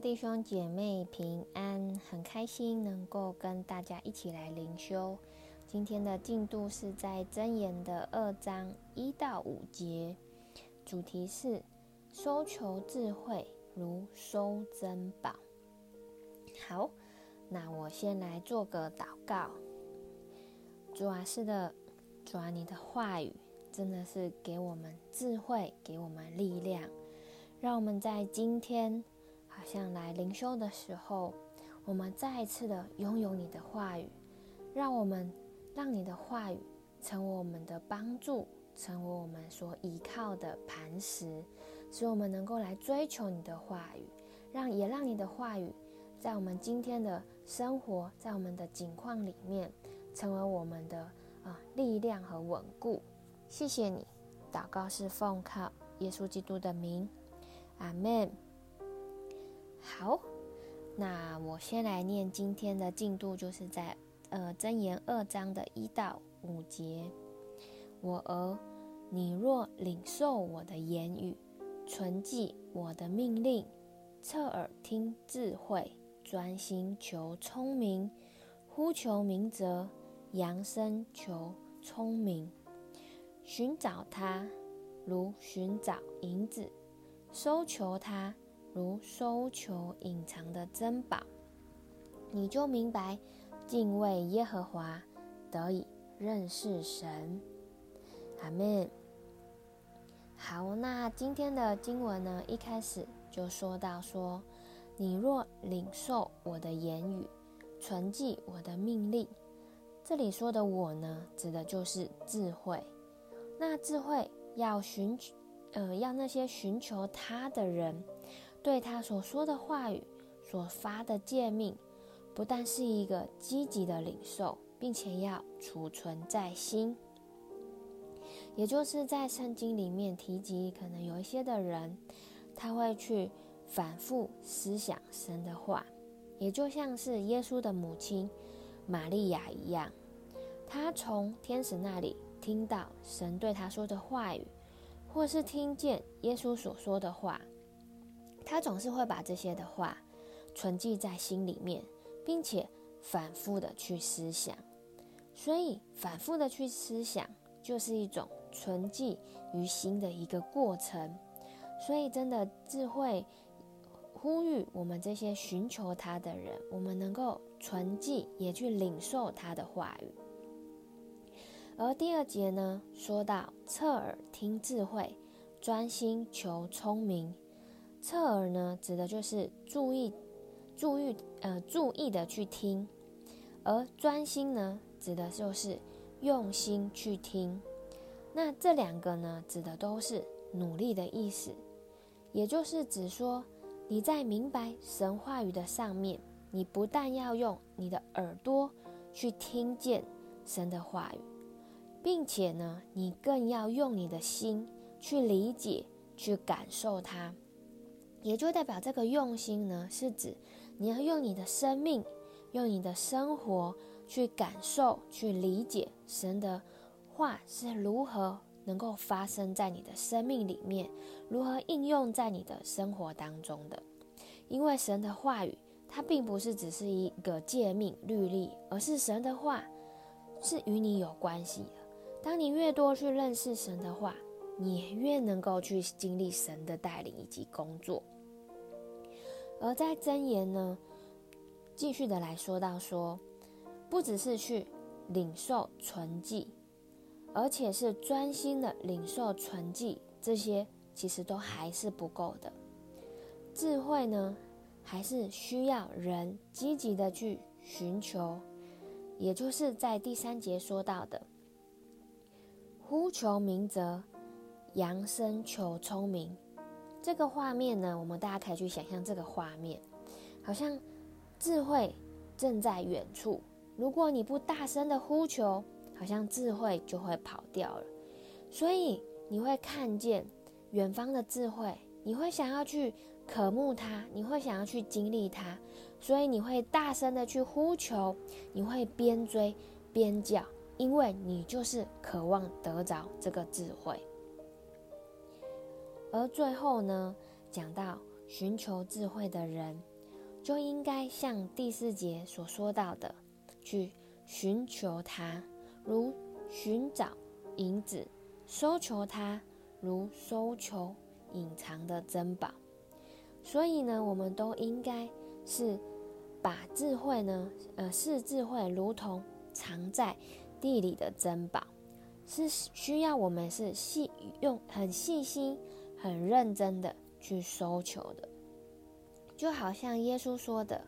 弟兄姐妹平安，很开心能够跟大家一起来灵修。今天的进度是在箴言的二章一到五节，主题是收求智慧如收珍宝。好，那我先来做个祷告。主啊，是的，主啊，你的话语真的是给我们智慧，给我们力量，让我们在今天好像来灵修的时候，我们再一次的拥有你的话语，让我们。让你的话语成为我们的帮助，成为我们所依靠的磐石，使我们能够来追求你的话语，让也让你的话语在我们今天的生活，在我们的境况里面，成为我们的啊、力量和稳固。谢谢你，祷告是奉靠耶稣基督的名，阿门。好，那我先来念今天的进度，就是在。呃，箴言二章的一到五节，我儿，你若领受我的言语，存记我的命令，侧耳听智慧，专心求聪明，呼求明哲，扬声求聪明，寻找他如寻找银子，搜求他如搜求隐藏的珍宝，你就明白。敬畏耶和华，得以认识神。阿门。好，那今天的经文呢，一开始就说到说：“你若领受我的言语，存记我的命令。”这里说的“我”呢，指的就是智慧。那智慧要寻，呃，要那些寻求他的人，对他所说的话语，所发的诫命。不但是一个积极的领受，并且要储存在心，也就是在圣经里面提及，可能有一些的人，他会去反复思想神的话，也就像是耶稣的母亲玛利亚一样，他从天使那里听到神对他说的话语，或是听见耶稣所说的话，他总是会把这些的话存记在心里面。并且反复的去思想，所以反复的去思想就是一种存记于心的一个过程。所以，真的智慧呼吁我们这些寻求他的人，我们能够存记，也去领受他的话语。而第二节呢，说到侧耳听智慧，专心求聪明。侧耳呢，指的就是注意。注意，呃，注意的去听，而专心呢，指的就是用心去听。那这两个呢，指的都是努力的意思，也就是指说你在明白神话语的上面，你不但要用你的耳朵去听见神的话语，并且呢，你更要用你的心去理解、去感受它。也就代表这个用心呢，是指你要用你的生命，用你的生活去感受、去理解神的话是如何能够发生在你的生命里面，如何应用在你的生活当中的。因为神的话语，它并不是只是一个诫命律例，而是神的话是与你有关系的。当你越多去认识神的话，你越能够去经历神的带领以及工作，而在箴言呢，继续的来说到说，不只是去领受存记，而且是专心的领受存记，这些其实都还是不够的。智慧呢，还是需要人积极的去寻求，也就是在第三节说到的，呼求明哲。扬声求聪明，这个画面呢，我们大家可以去想象这个画面，好像智慧正在远处。如果你不大声的呼求，好像智慧就会跑掉了。所以你会看见远方的智慧，你会想要去渴慕它，你会想要去经历它，所以你会大声的去呼求，你会边追边叫，因为你就是渴望得着这个智慧。而最后呢，讲到寻求智慧的人，就应该像第四节所说到的，去寻求他，如寻找银子；搜求他，如搜求隐藏的珍宝。所以呢，我们都应该是把智慧呢，呃，视智慧如同藏在地里的珍宝，是需要我们是细用很细心、很认真的去搜求的。就好像耶稣说的：“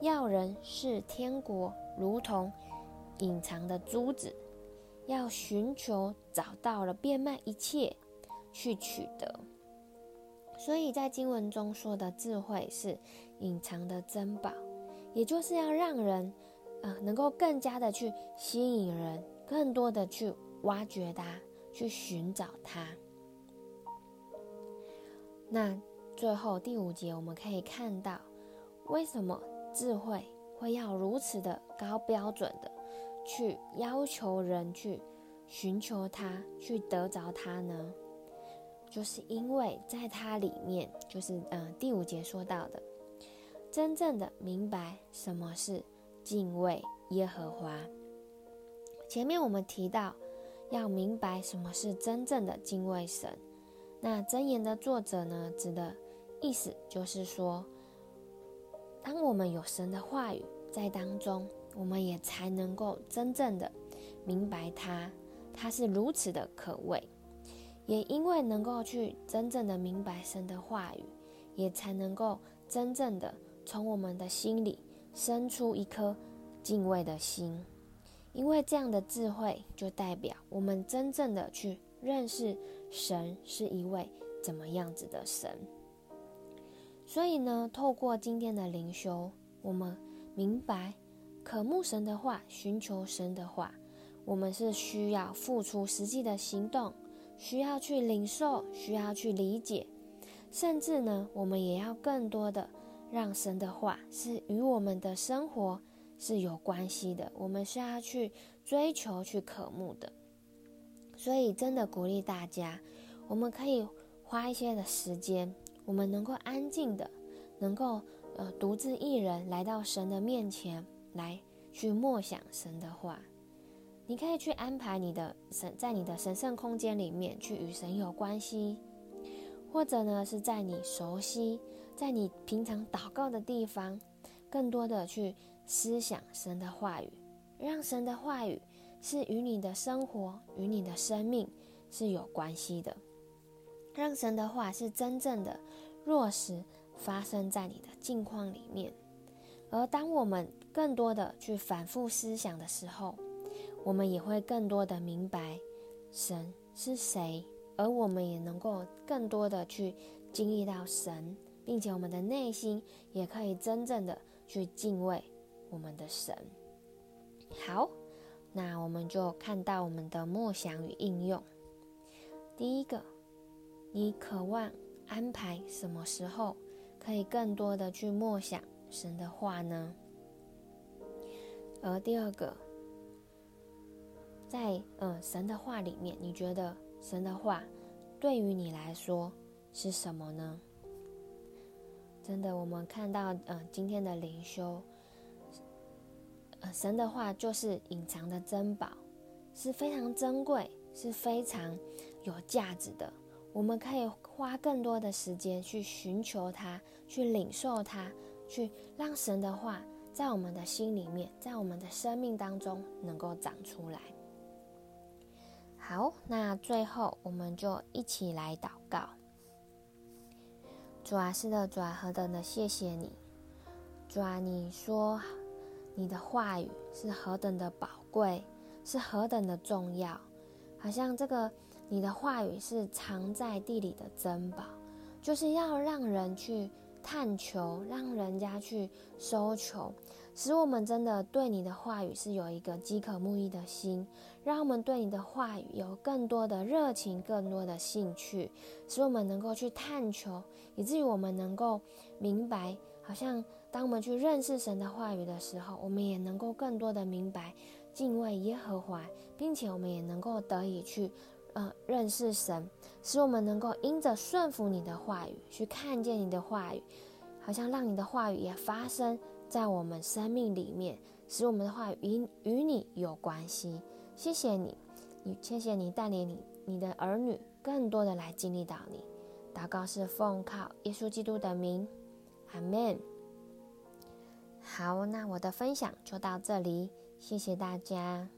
要人是天国如同隐藏的珠子，要寻求找到了，变卖一切去取得。”所以在经文中说的智慧是隐藏的珍宝，也就是要让人，呃，能够更加的去吸引人，更多的去挖掘它，去寻找它。那最后第五节我们可以看到，为什么智慧会要如此的高标准的去要求人去寻求它，去得着它呢？就是因为在它里面，就是嗯、第五节说到的，真正的明白什么是敬畏耶和华。前面我们提到要明白什么是真正的敬畏神。那箴言的作者呢，指的意思就是说，当我们有神的话语在当中，我们也才能够真正的明白它，它是如此的可畏。也因为能够去真正的明白神的话语，也才能够真正的从我们的心里生出一颗敬畏的心。因为这样的智慧，就代表我们真正的去认识神是一位怎么样子的神。所以呢，透过今天的灵修，我们明白渴慕神的话，寻求神的话，我们是需要付出实际的行动。需要去领受，需要去理解，甚至呢，我们也要更多的让神的话是与我们的生活是有关系的。我们需要去追求、去渴慕的。所以，真的鼓励大家，我们可以花一些的时间，我们能够安静的，能够呃独自一人来到神的面前，来去默想神的话。你可以去安排你的神，在你的神圣空间里面去与神有关系，或者呢是在你熟悉、在你平常祷告的地方，更多的去思想神的话语，让神的话语是与你的生活、与你的生命是有关系的，让神的话是真正的落实发生在你的境况里面。而当我们更多的去反复思想的时候，我们也会更多的明白神是谁，而我们也能够更多的去经历到神，并且我们的内心也可以真正的去敬畏我们的神。好，那我们就看到我们的默想与应用。第一个，你渴望安排什么时候可以更多的去默想神的话呢？而第二个。在嗯神的话里面，你觉得神的话对于你来说是什么呢？真的，我们看到嗯今天的灵修，神的话就是隐藏的珍宝，是非常珍贵，是非常有价值的。我们可以花更多的时间去寻求它，去领受它，去让神的话在我们的心里面，在我们的生命当中能够长出来。好，那最后我们就一起来祷告。主啊，是的，主啊，何等的谢谢你，主啊，你说你的话语是何等的宝贵，是何等的重要，好像这个你的话语是藏在地里的珍宝，就是要让人去探求，让人家去搜求。使我们真的对你的话语是有一个饥渴慕义的心，让我们对你的话语有更多的热情、更多的兴趣，使我们能够去探求，以至于我们能够明白，好像当我们去认识神的话语的时候，我们也能够更多的明白敬畏耶和华，并且我们也能够得以去呃认识神，使我们能够因着顺服你的话语，去看见你的话语。好像让你的话语也发生在我们生命里面，使我们的话语与与你有关系。谢谢你，你谢谢你带领你你的儿女更多的来经历到你。祷告是奉靠耶稣基督的名，阿门。好，那我的分享就到这里，谢谢大家。